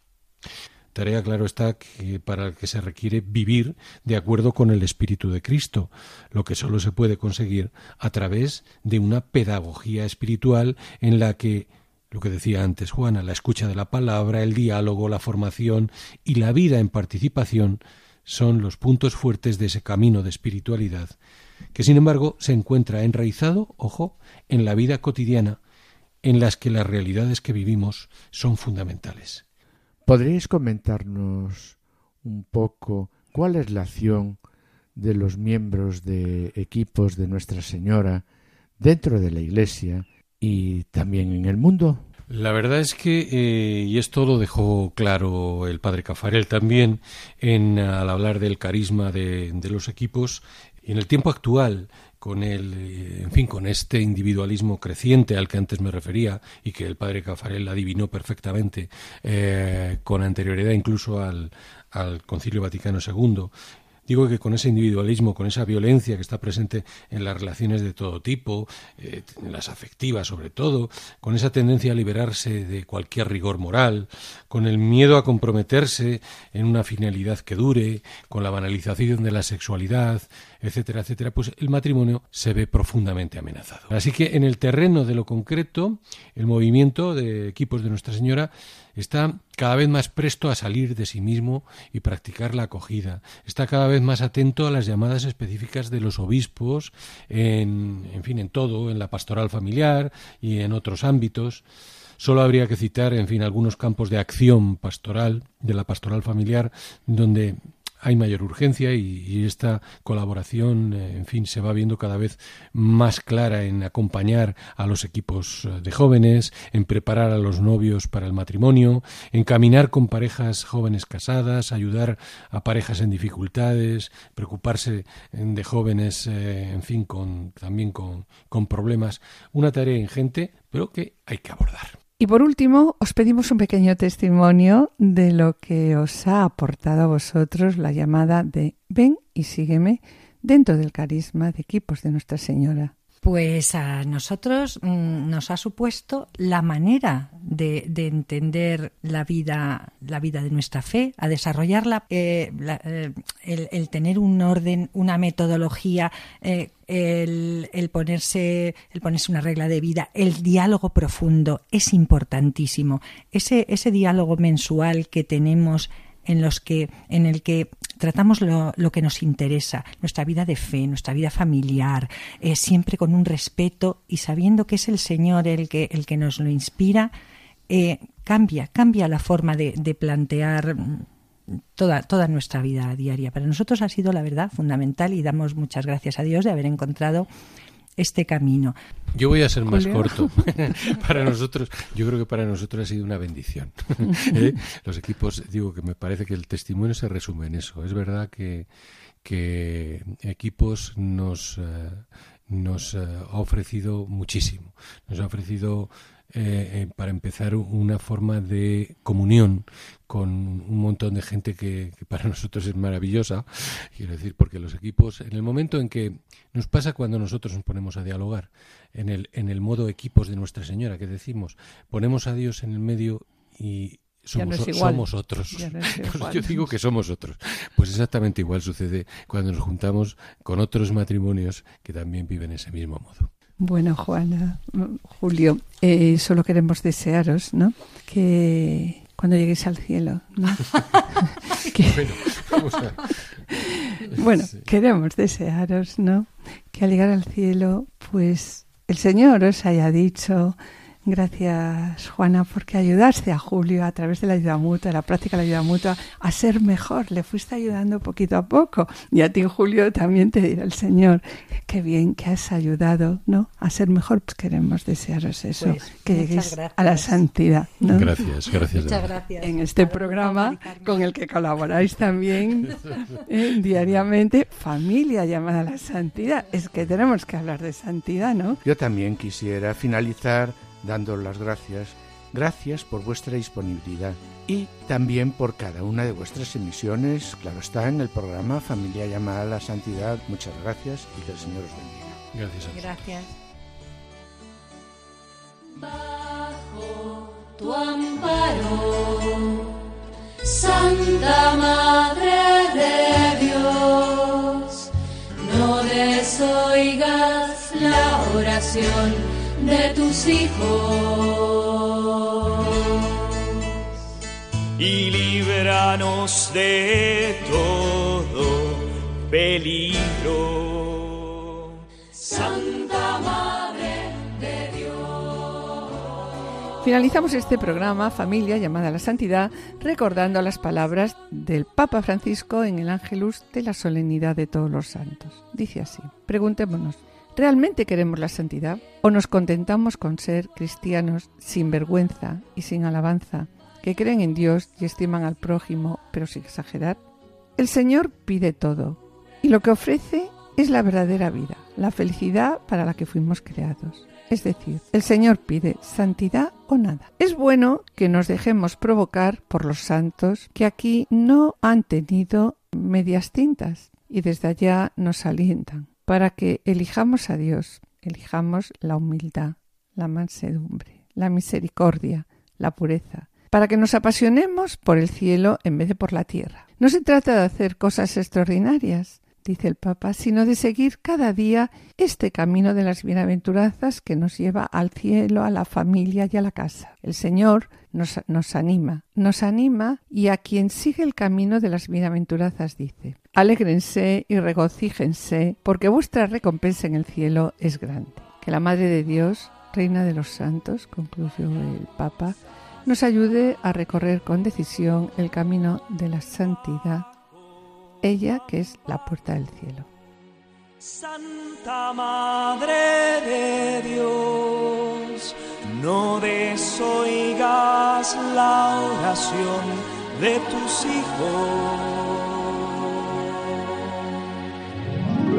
Tarea, claro está, que para el que se requiere vivir de acuerdo con el Espíritu de Cristo, lo que solo se puede conseguir a través de una pedagogía espiritual en la que, lo que decía antes Juana, la escucha de la palabra, el diálogo, la formación y la vida en participación son los puntos fuertes de ese camino de espiritualidad, que sin embargo se encuentra enraizado, ojo, en la vida cotidiana, en las que las realidades que vivimos son fundamentales. ¿Podríais comentarnos un poco cuál es la acción de los miembros de equipos de Nuestra Señora dentro de la Iglesia y también en el mundo? La verdad es que, eh, y esto lo dejó claro el padre Cafarel también en, al hablar del carisma de, de los equipos, en el tiempo actual, con el, eh, en fin, con este individualismo creciente al que antes me refería y que el padre Cafarel adivinó perfectamente eh, con anterioridad incluso al, al Concilio Vaticano II, Digo que con ese individualismo, con esa violencia que está presente en las relaciones de todo tipo, eh, en las afectivas sobre todo, con esa tendencia a liberarse de cualquier rigor moral, con el miedo a comprometerse en una finalidad que dure, con la banalización de la sexualidad, etcétera, etcétera, pues el matrimonio se ve profundamente amenazado. Así que en el terreno de lo concreto, el movimiento de equipos de Nuestra Señora está cada vez más presto a salir de sí mismo y practicar la acogida. Está cada vez más atento a las llamadas específicas de los obispos, en, en fin, en todo, en la pastoral familiar y en otros ámbitos. Solo habría que citar, en fin, algunos campos de acción pastoral, de la pastoral familiar, donde hay mayor urgencia y, esta colaboración, eh, en fin, se va viendo cada vez más clara en acompañar a los equipos eh, de jóvenes, en preparar a los novios para el matrimonio, en caminar con parejas jóvenes casadas, ayudar a parejas en dificultades, preocuparse eh, de jóvenes, en fin, con, también con, con problemas. Una tarea ingente, pero que hay que abordar. Y por último, os pedimos un pequeño testimonio de lo que os ha aportado a vosotros la llamada de Ven y sígueme dentro del carisma de equipos de Nuestra Señora. Pues a nosotros mm, nos ha supuesto la manera de, de entender la vida, la vida de nuestra fe, a desarrollarla, eh, la- eh, el, el tener un orden, una metodología, eh, el, ponerse, el ponerse una regla de vida, el diálogo profundo es importantísimo. Ese diálogo mensual que tenemos en los que en el que tratamos lo, lo que nos interesa nuestra vida de fe nuestra vida familiar eh, siempre con un respeto y sabiendo que es el Señor el que el que nos lo inspira eh, cambia cambia la forma de, de plantear mm, toda toda nuestra vida diaria. Para nosotros ha sido la verdad fundamental y damos muchas gracias a Dios de haber encontrado este camino. Yo voy a ser más Julio. corto. (laughs) (laughs) para nosotros, yo creo que para nosotros ha sido una bendición. (laughs) ¿Eh? Los equipos, digo que me parece que el testimonio se resume en eso. Es verdad que, que equipos nos, eh, nos eh, ha ofrecido muchísimo. Nos ha ofrecido, eh, eh, para empezar, una forma de comunión con un montón de gente que, que para (laughs) nosotros es maravillosa. Quiero decir, porque los equipos, en el momento en que nos pasa cuando nosotros nos ponemos a dialogar, en el, en el modo equipos de Nuestra Señora, que decimos, ponemos a Dios en el medio y no somos, somos otros. No. (laughs) Yo digo que somos otros. Pues exactamente igual sucede cuando nos juntamos con otros matrimonios que también viven ese mismo modo. Bueno, Juana, mm, Julio, eh, solo queremos desearos, ¿no? Que cuando lleguéis al cielo, ¿no? (laughs) Que- Bueno, vamos a... (laughs) bueno, Sí. queremos desearos, ¿no? Que al llegar al cielo, pues el Señor os haya dicho, gracias Juana, porque ayudaste a Julio a través de la ayuda mutua, la práctica de la ayuda mutua, a ser mejor. Le fuiste ayudando poquito a poco. Y a ti, Julio, también te dirá el Señor, qué bien que has ayudado, ¿no? A ser mejor. Pues queremos desearos eso, Pues, que lleguéis gracias. a la santidad, ¿no? Gracias, gracias. Muchas gracias. en este programa con el que colaboráis también (laughs) eh, diariamente, familia llamada a la santidad. Es que tenemos que hablar de santidad, ¿no? Yo también quisiera finalizar dando las gracias. Gracias por vuestra disponibilidad y también por cada una de vuestras emisiones. Claro está en el programa Familia llamada a la Santidad. Muchas gracias y que el Señor os bendiga. Gracias a ti. Gracias. Bajo tu amparo, Santa Madre de Dios, no desoigas la oración de tus hijos. y líbranos de todo peligro. Santa Madre de Dios. Finalizamos este programa, familia llamada a la santidad, recordando las palabras del Papa Francisco en el Ángelus de la solemnidad de todos los santos. Dice así, preguntémonos, ¿realmente queremos la santidad? ¿O nos contentamos con ser cristianos sin vergüenza y sin alabanza, que creen en Dios y estiman al prójimo, pero sin exagerar? El Señor pide todo, y lo que ofrece es la verdadera vida, la felicidad para la que fuimos creados. Es decir, el Señor pide santidad o nada. Es bueno que nos dejemos provocar por los santos que aquí no han tenido medias tintas y desde allá nos alientan para que elijamos a Dios, elijamos la humildad, la mansedumbre, la misericordia, la pureza, para que nos apasionemos por el cielo en vez de por la tierra. No se trata de hacer cosas extraordinarias, dice el Papa, sino de seguir cada día este camino de las bienaventuranzas que nos lleva al cielo, a la familia y a la casa. El Señor nos, anima, nos anima y a quien sigue el camino de las bienaventuranzas dice, alégrense y regocíjense, porque vuestra recompensa en el cielo es grande. Que la Madre de Dios, Reina de los Santos, concluyó el Papa, nos ayude a recorrer con decisión el camino de la santidad, ella que es la puerta del cielo. Santa Madre de Dios, no desoigas la oración de tus hijos.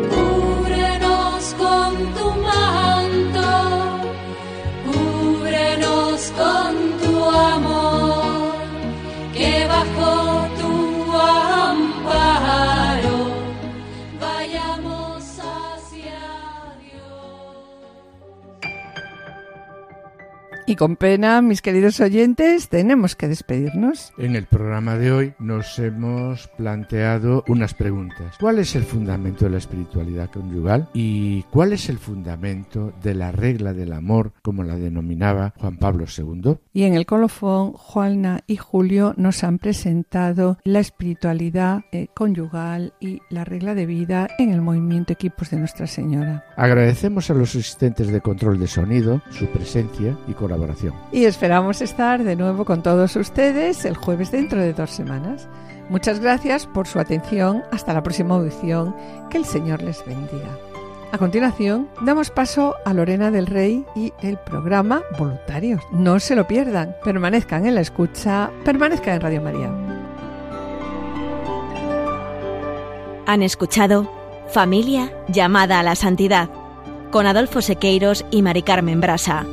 Cúbrenos con tu manto, Y con pena, mis queridos oyentes, tenemos que despedirnos. En el programa de hoy nos hemos planteado unas preguntas. ¿Cuál es el fundamento de la espiritualidad conyugal? ¿Y cuál es el fundamento de la regla del amor, como la denominaba Juan Pablo II? Y en el colofón, Juana y Julio nos han presentado la espiritualidad eh, conyugal y la regla de vida en el movimiento Equipos de Nuestra Señora. Agradecemos a los asistentes de control de sonido su presencia y colaboración. Y esperamos estar de nuevo con todos ustedes el jueves dentro de dos semanas. Muchas gracias por su atención. Hasta la próxima audición. Que el Señor les bendiga. A continuación, damos paso a Lorena del Rey y el programa Voluntarios. No se lo pierdan, permanezcan en la escucha, permanezcan en Radio María. Han escuchado Familia llamada a la santidad con Adolfo Sequeiros y Mari Carmen Brasa.